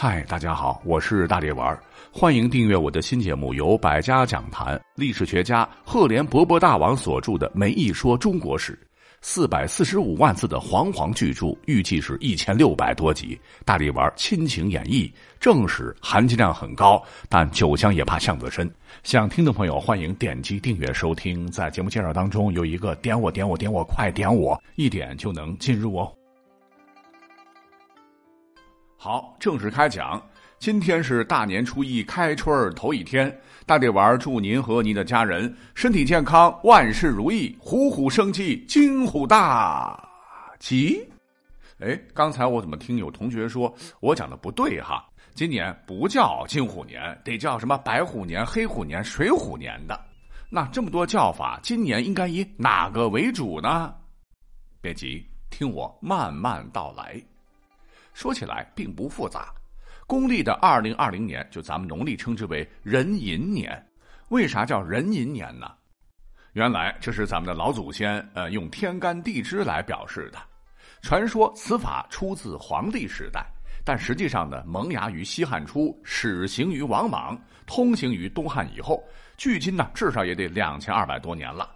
嗨，大家好，我是大力丸，欢迎订阅我的新节目，由百家讲坛历史学家赫连勃勃大王所著的《梅一说中国史》，四百四十五万字的煌煌巨著，预计是一千六百多集。大力丸亲情演绎，正史含金量很高，但酒香也怕巷子深。想听的朋友欢迎点击订阅收听。在节目介绍当中有一个点我点我点我快点我，一点就能进入哦。好，正式开讲。今天是大年初一，开春儿头一天。大力丸祝您和您的家人身体健康，万事如意，虎虎生气，金虎大吉。哎，刚才我怎么听有同学说我讲的不对哈？今年不叫金虎年，得叫什么白虎年、黑虎年、水虎年的。那这么多叫法，今年应该以哪个为主呢？别急，听我慢慢道来。说起来并不复杂，公历的二零二零年，就咱们农历称之为壬寅年。为啥叫壬寅年呢？原来这是咱们的老祖先呃用天干地支来表示的。传说此法出自黄帝时代，但实际上呢，萌芽于西汉初，始行于王莽，通行于东汉以后，距今呢至少也得两千二百多年了。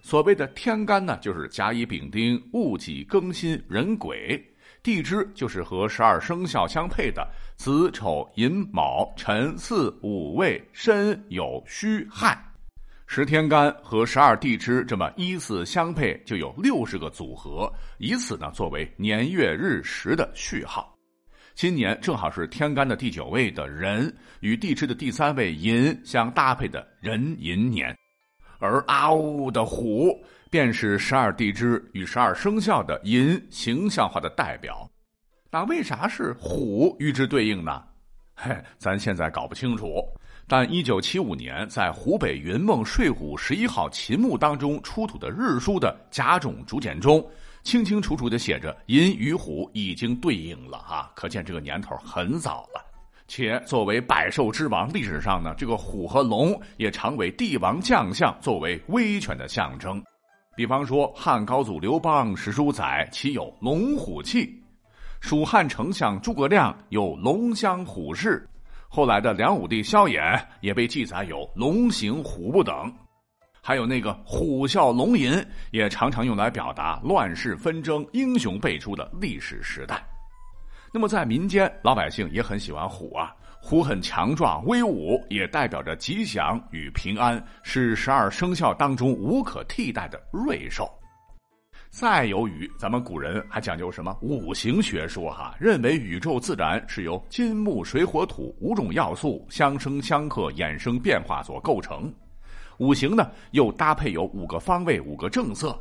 所谓的天干呢，就是甲乙丙丁戊己庚辛壬癸。地支就是和十二生肖相配的子丑寅卯辰巳午未申酉戌亥，十天干和十二地支这么依次相配，就有六十个组合，以此呢作为年月日时的序号。今年正好是天干的第九位的壬与地支的第三位寅相搭配的壬寅年，而啊呜的虎。便是十二地支与十二生肖的寅形象化的代表，那为啥是虎与之对应呢？嘿，咱现在搞不清楚。但一九七五年在湖北云梦睡虎十一号秦墓当中出土的日书的甲种竹简中，清清楚楚的写着寅与虎已经对应了哈，可见这个年头很早了。且作为百兽之王，历史上呢，这个虎和龙也常为帝王将相作为威权的象征。比方说，汉高祖刘邦史书载其有龙虎气，蜀汉丞相诸葛亮有龙香虎视，后来的梁武帝萧衍也被记载有龙行虎步等，还有那个虎啸龙吟，也常常用来表达乱世纷争、英雄辈出的历史时代。那么在民间，老百姓也很喜欢虎啊。虎很强壮威武，也代表着吉祥与平安，是十二生肖当中无可替代的瑞兽。再有雨，咱们古人还讲究什么五行学说？哈，认为宇宙自然是由金木水火土五种要素相生相克、衍生变化所构成。五行呢，又搭配有五个方位、五个正色。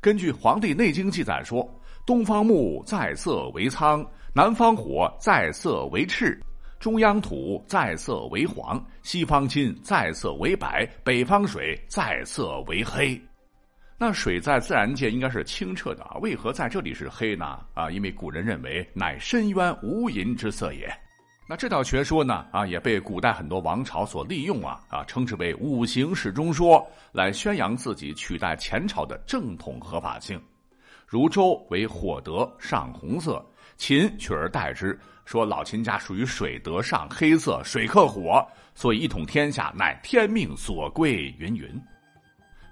根据《黄帝内经》记载说，东方木在色为苍，南方火在色为赤。中央土在色为黄，西方金在色为白，北方水在色为黑。那水在自然界应该是清澈的啊，为何在这里是黑呢？啊，因为古人认为乃深渊无垠之色也。那这套学说呢，啊，也被古代很多王朝所利用啊，啊，称之为五行始终说，来宣扬自己取代前朝的正统合法性。如周为火德，上红色。秦取而代之，说老秦家属于水德上黑色，水克火，所以一统天下乃天命所归。云云。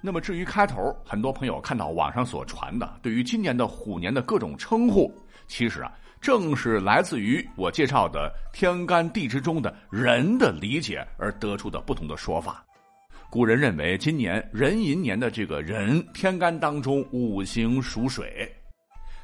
那么至于开头，很多朋友看到网上所传的对于今年的虎年的各种称呼，其实啊，正是来自于我介绍的天干地支中的人的理解而得出的不同的说法。古人认为今年壬寅年的这个人天干当中五行属水，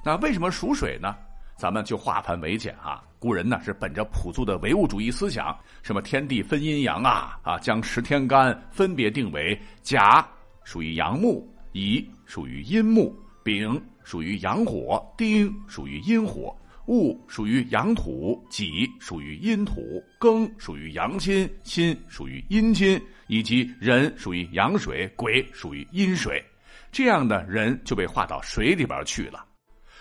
那为什么属水呢？咱们就化繁为简啊！古人呢是本着朴素的唯物主义思想，什么天地分阴阳啊啊，将十天干分别定为甲属于阳木，乙属于阴木，丙属于阳火，丁属于阴火，戊属于阳土，己属于阴土，庚属于阳金，辛属于阴金，以及壬属于阳水，癸属于阴水，这样的人就被划到水里边去了。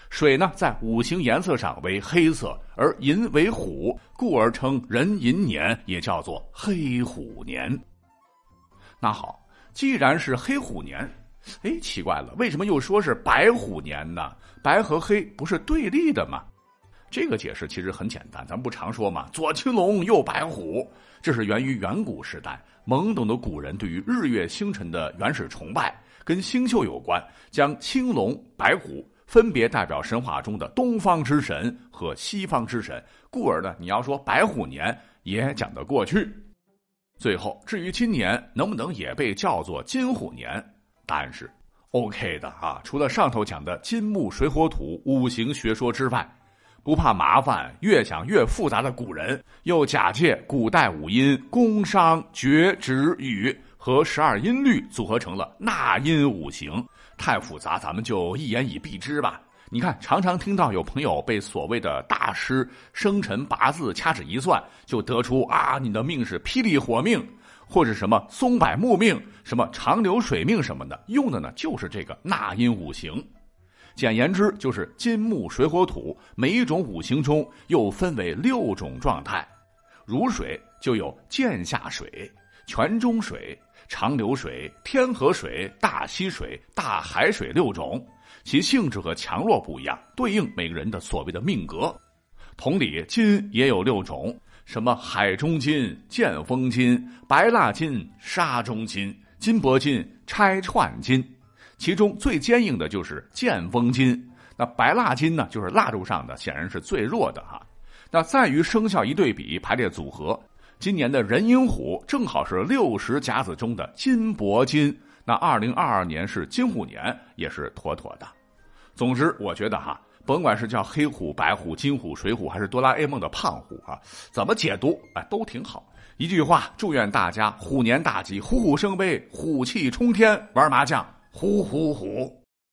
水呢，在五行颜色上为黑色，而寅为虎，故而称壬寅年，也叫做黑虎年。那好，既然是黑虎年，哎，奇怪了，为什么又说是白虎年呢？白和黑不是对立的吗？这个解释其实很简单，咱们不常说嘛，左青龙，右白虎，这是源于远古时代懵懂的古人对于日月星辰的原始崇拜，跟星宿有关，将青龙、白虎分别代表神话中的东方之神和西方之神，故而呢，你要说白虎年也讲得过去。最后，至于今年能不能也被叫做金虎年，答案是 OK 的啊。除了上头讲的金木水火土五行学说之外。不怕麻烦，越想越复杂的古人，又假借古代五音宫商角徵羽和十二音律组合成了纳音五行。太复杂，咱们就一言以蔽之吧。你看，常常听到有朋友被所谓的大师生辰八字掐指一算，就得出啊，你的命是霹雳火命，或者什么松柏木命，什么长流水命什么的，用的呢就是这个纳音五行。简言之，就是金木水火土，每一种五行中又分为六种状态。如水就有剑下水、泉中水、长流水、天河水、大溪水、大海水六种，其性质和强弱不一样，对应每个人的所谓的命格。同理，金也有六种，什么海中金、剑锋金、白蜡金、沙中金、金箔金、拆串金。其中最坚硬的就是剑锋金，那白蜡金呢，就是蜡烛上的，显然是最弱的哈。那在于生肖一对比排列组合，今年的壬寅虎正好是六十甲子中的金箔金，那二零二二年是金虎年，也是妥妥的。总之，我觉得哈，甭管是叫黑虎、白虎、金虎、水虎，还是哆啦 A 梦的胖虎啊，怎么解读哎都挺好。一句话，祝愿大家虎年大吉，虎虎生威，虎气冲天，玩麻将。呼呼呼！